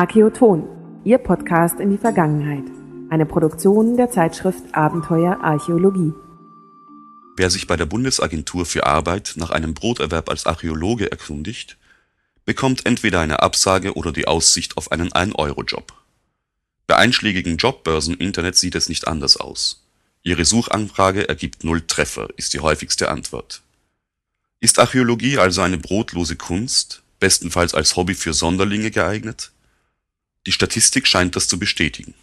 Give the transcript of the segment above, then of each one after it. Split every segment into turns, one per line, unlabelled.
Archäoton, Ihr Podcast in die Vergangenheit. Eine Produktion der Zeitschrift Abenteuer Archäologie.
Wer sich bei der Bundesagentur für Arbeit nach einem Broterwerb als Archäologe erkundigt, bekommt entweder eine Absage oder die Aussicht auf einen 1-Euro-Job. Bei einschlägigen Jobbörsen im Internet sieht es nicht anders aus. Ihre Suchanfrage ergibt null Treffer, ist die häufigste Antwort. Ist Archäologie also eine brotlose Kunst, bestenfalls als Hobby für Sonderlinge geeignet? Die Statistik scheint das zu bestätigen.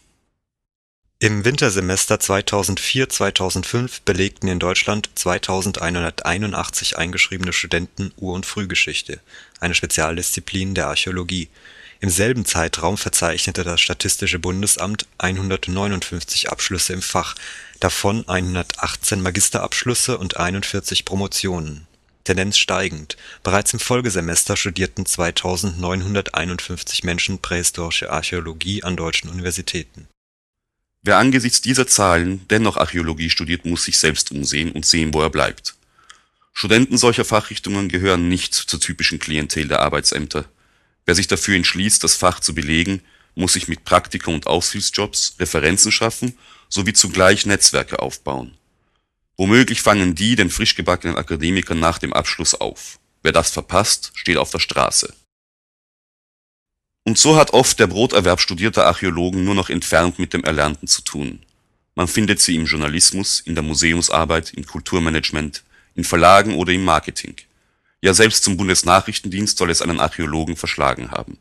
Im Wintersemester 2004/2005 belegten in Deutschland 2.181 eingeschriebene Studenten Ur und Frühgeschichte, eine Spezialdisziplin der Archäologie. Im selben Zeitraum verzeichnete das Statistische Bundesamt 159 Abschlüsse im Fach, davon 118 Magisterabschlüsse und 41 Promotionen Tendenz steigend. Bereits im Folgesemester studierten 2951 Menschen Prähistorische Archäologie an deutschen Universitäten.
Wer angesichts dieser Zahlen dennoch Archäologie studiert, muss sich selbst umsehen und sehen, wo er bleibt. Studenten solcher Fachrichtungen gehören nicht zur typischen Klientel der Arbeitsämter. Wer sich dafür entschließt, das Fach zu belegen, muss sich mit Praktika und Aushilfsjobs Referenzen schaffen sowie zugleich Netzwerke aufbauen Womöglich fangen die den frisch gebackenen Akademiker nach dem Abschluss auf. Wer das verpasst, steht auf der Straße. Und so hat oft der Broterwerb studierter Archäologen nur noch entfernt mit dem Erlernten zu tun. Man findet sie im Journalismus, in der Museumsarbeit, im Kulturmanagement, in Verlagen oder im Marketing. Ja selbst zum Bundesnachrichtendienst soll es einen Archäologen verschlagen haben.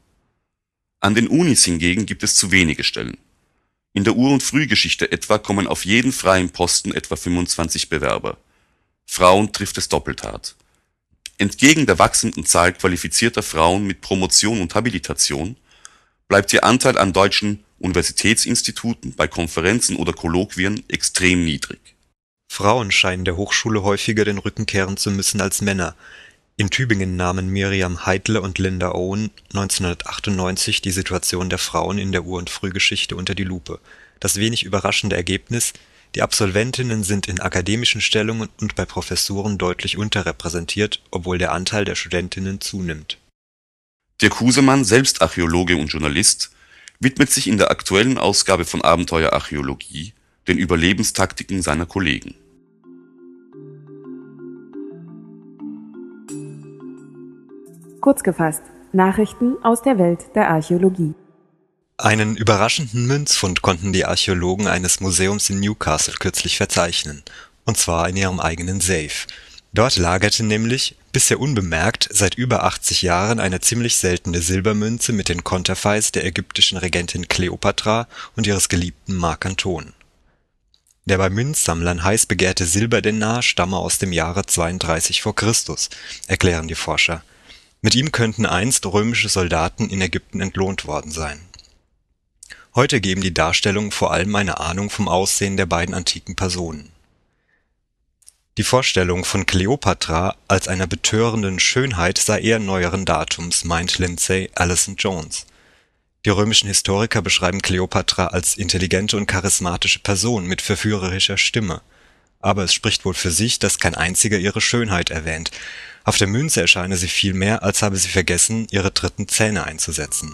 An den Unis hingegen gibt es zu wenige Stellen in der Ur und Frühgeschichte etwa kommen auf jeden freien Posten etwa 25 Bewerber. Frauen trifft es doppelt hart. Entgegen der wachsenden Zahl qualifizierter Frauen mit Promotion und Habilitation bleibt ihr Anteil an deutschen Universitätsinstituten, bei Konferenzen oder Kolloquien extrem niedrig.
Frauen scheinen der Hochschule häufiger den Rücken kehren zu müssen als Männer in Tübingen nahmen Miriam Heidle und Linda Owen 1998 die Situation der Frauen in der Ur und Frühgeschichte unter die Lupe. Das wenig überraschende Ergebnis: Die Absolventinnen sind in akademischen Stellungen und bei Professuren deutlich unterrepräsentiert, obwohl der Anteil der Studentinnen zunimmt.
Dirk Husemann, selbst Archäologe und Journalist, widmet sich in der aktuellen Ausgabe von Abenteuer Archäologie den Überlebenstaktiken seiner Kollegen
Kurz gefasst, Nachrichten aus der Welt der Archäologie.
Einen überraschenden Münzfund konnten die Archäologen eines Museums in Newcastle kürzlich verzeichnen, und zwar in ihrem eigenen Safe. Dort lagerte nämlich, bisher unbemerkt, seit über 80 Jahren eine ziemlich seltene Silbermünze mit den Konterfeis der ägyptischen Regentin Kleopatra und ihres geliebten Mark Anton. Der bei Münzsammlern heiß begehrte Silberdenar stamme aus dem Jahre 32 vor Christus, erklären die Forscher mit ihm könnten einst römische Soldaten in Ägypten entlohnt worden sein. Heute geben die Darstellungen vor allem eine Ahnung vom Aussehen der beiden antiken Personen. Die Vorstellung von Kleopatra als einer betörenden Schönheit sei eher neueren Datums, meint Lindsay Allison Jones. Die römischen Historiker beschreiben Kleopatra als intelligente und charismatische Person mit verführerischer Stimme. Aber es spricht wohl für sich, dass kein einziger ihre Schönheit erwähnt, auf der Münze erscheine sie vielmehr, als habe sie vergessen, ihre dritten Zähne einzusetzen.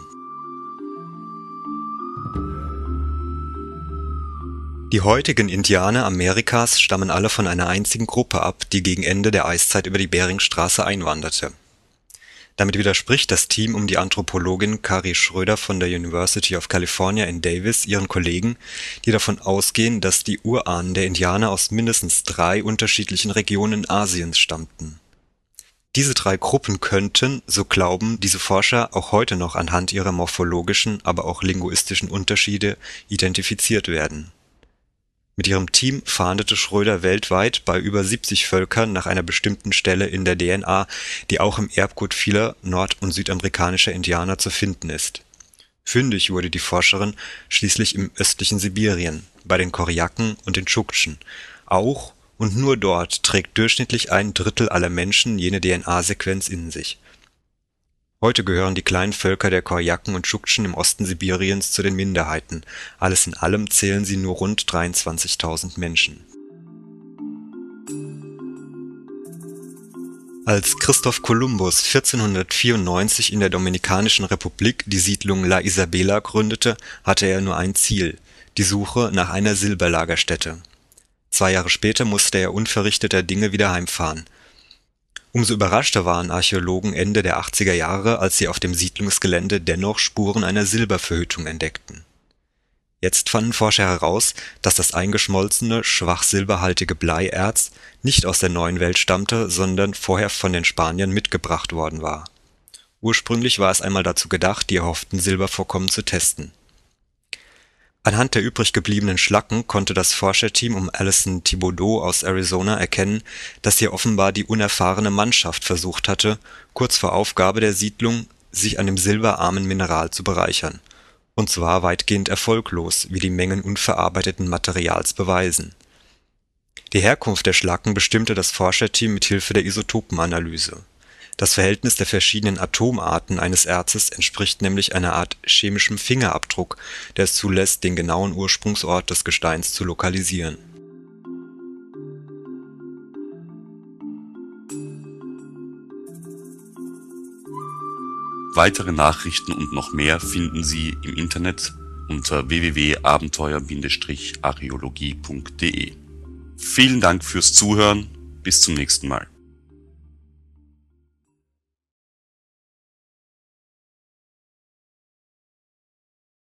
Die heutigen Indianer Amerikas stammen alle von einer einzigen Gruppe ab, die gegen Ende der Eiszeit über die Beringstraße einwanderte. Damit widerspricht das Team um die Anthropologin Kari Schröder von der University of California in Davis ihren Kollegen, die davon ausgehen, dass die Urahnen der Indianer aus mindestens drei unterschiedlichen Regionen Asiens stammten diese drei Gruppen könnten, so glauben diese Forscher, auch heute noch anhand ihrer morphologischen, aber auch linguistischen Unterschiede identifiziert werden. Mit ihrem Team fahndete Schröder weltweit bei über 70 Völkern nach einer bestimmten Stelle in der DNA, die auch im Erbgut vieler nord und südamerikanischer Indianer zu finden ist. Fündig wurde die Forscherin schließlich im östlichen Sibirien, bei den Korjaken und den Tschuktschen, auch und nur dort trägt durchschnittlich ein Drittel aller Menschen jene DNA-Sequenz in sich. Heute gehören die kleinen Völker der Korjaken und Tschuktschen im Osten Sibiriens zu den Minderheiten, alles in allem zählen sie nur rund 23.000 Menschen. Als Christoph Kolumbus 1494 in der Dominikanischen Republik die Siedlung La Isabela gründete, hatte er nur ein Ziel: die Suche nach einer Silberlagerstätte. Zwei Jahre später musste er unverrichteter Dinge wieder heimfahren. Umso überraschter waren Archäologen Ende der 80er Jahre, als sie auf dem Siedlungsgelände dennoch Spuren einer Silberverhüttung entdeckten Jetzt fanden Forscher heraus, dass das eingeschmolzene, schwach silberhaltige Bleierz nicht aus der Neuen Welt stammte, sondern vorher von den Spaniern mitgebracht worden war. Ursprünglich war es einmal dazu gedacht, die erhofften Silbervorkommen zu testen. Anhand der übrig gebliebenen Schlacken konnte das Forscherteam um Alison Thibodeau aus Arizona erkennen, dass hier offenbar die unerfahrene Mannschaft versucht hatte, kurz vor Aufgabe der Siedlung sich an dem silberarmen Mineral zu bereichern und zwar weitgehend erfolglos, wie die Mengen unverarbeiteten Materials beweisen. Die Herkunft der Schlacken bestimmte das Forscherteam mit Hilfe der Isotopenanalyse. Das Verhältnis der verschiedenen Atomarten eines Erzes entspricht nämlich einer Art chemischem Fingerabdruck, der es zulässt, den genauen Ursprungsort des Gesteins zu lokalisieren.
Weitere Nachrichten und noch mehr finden Sie im Internet unter www.abenteuer-archäologie.de. Vielen Dank fürs Zuhören, bis zum nächsten Mal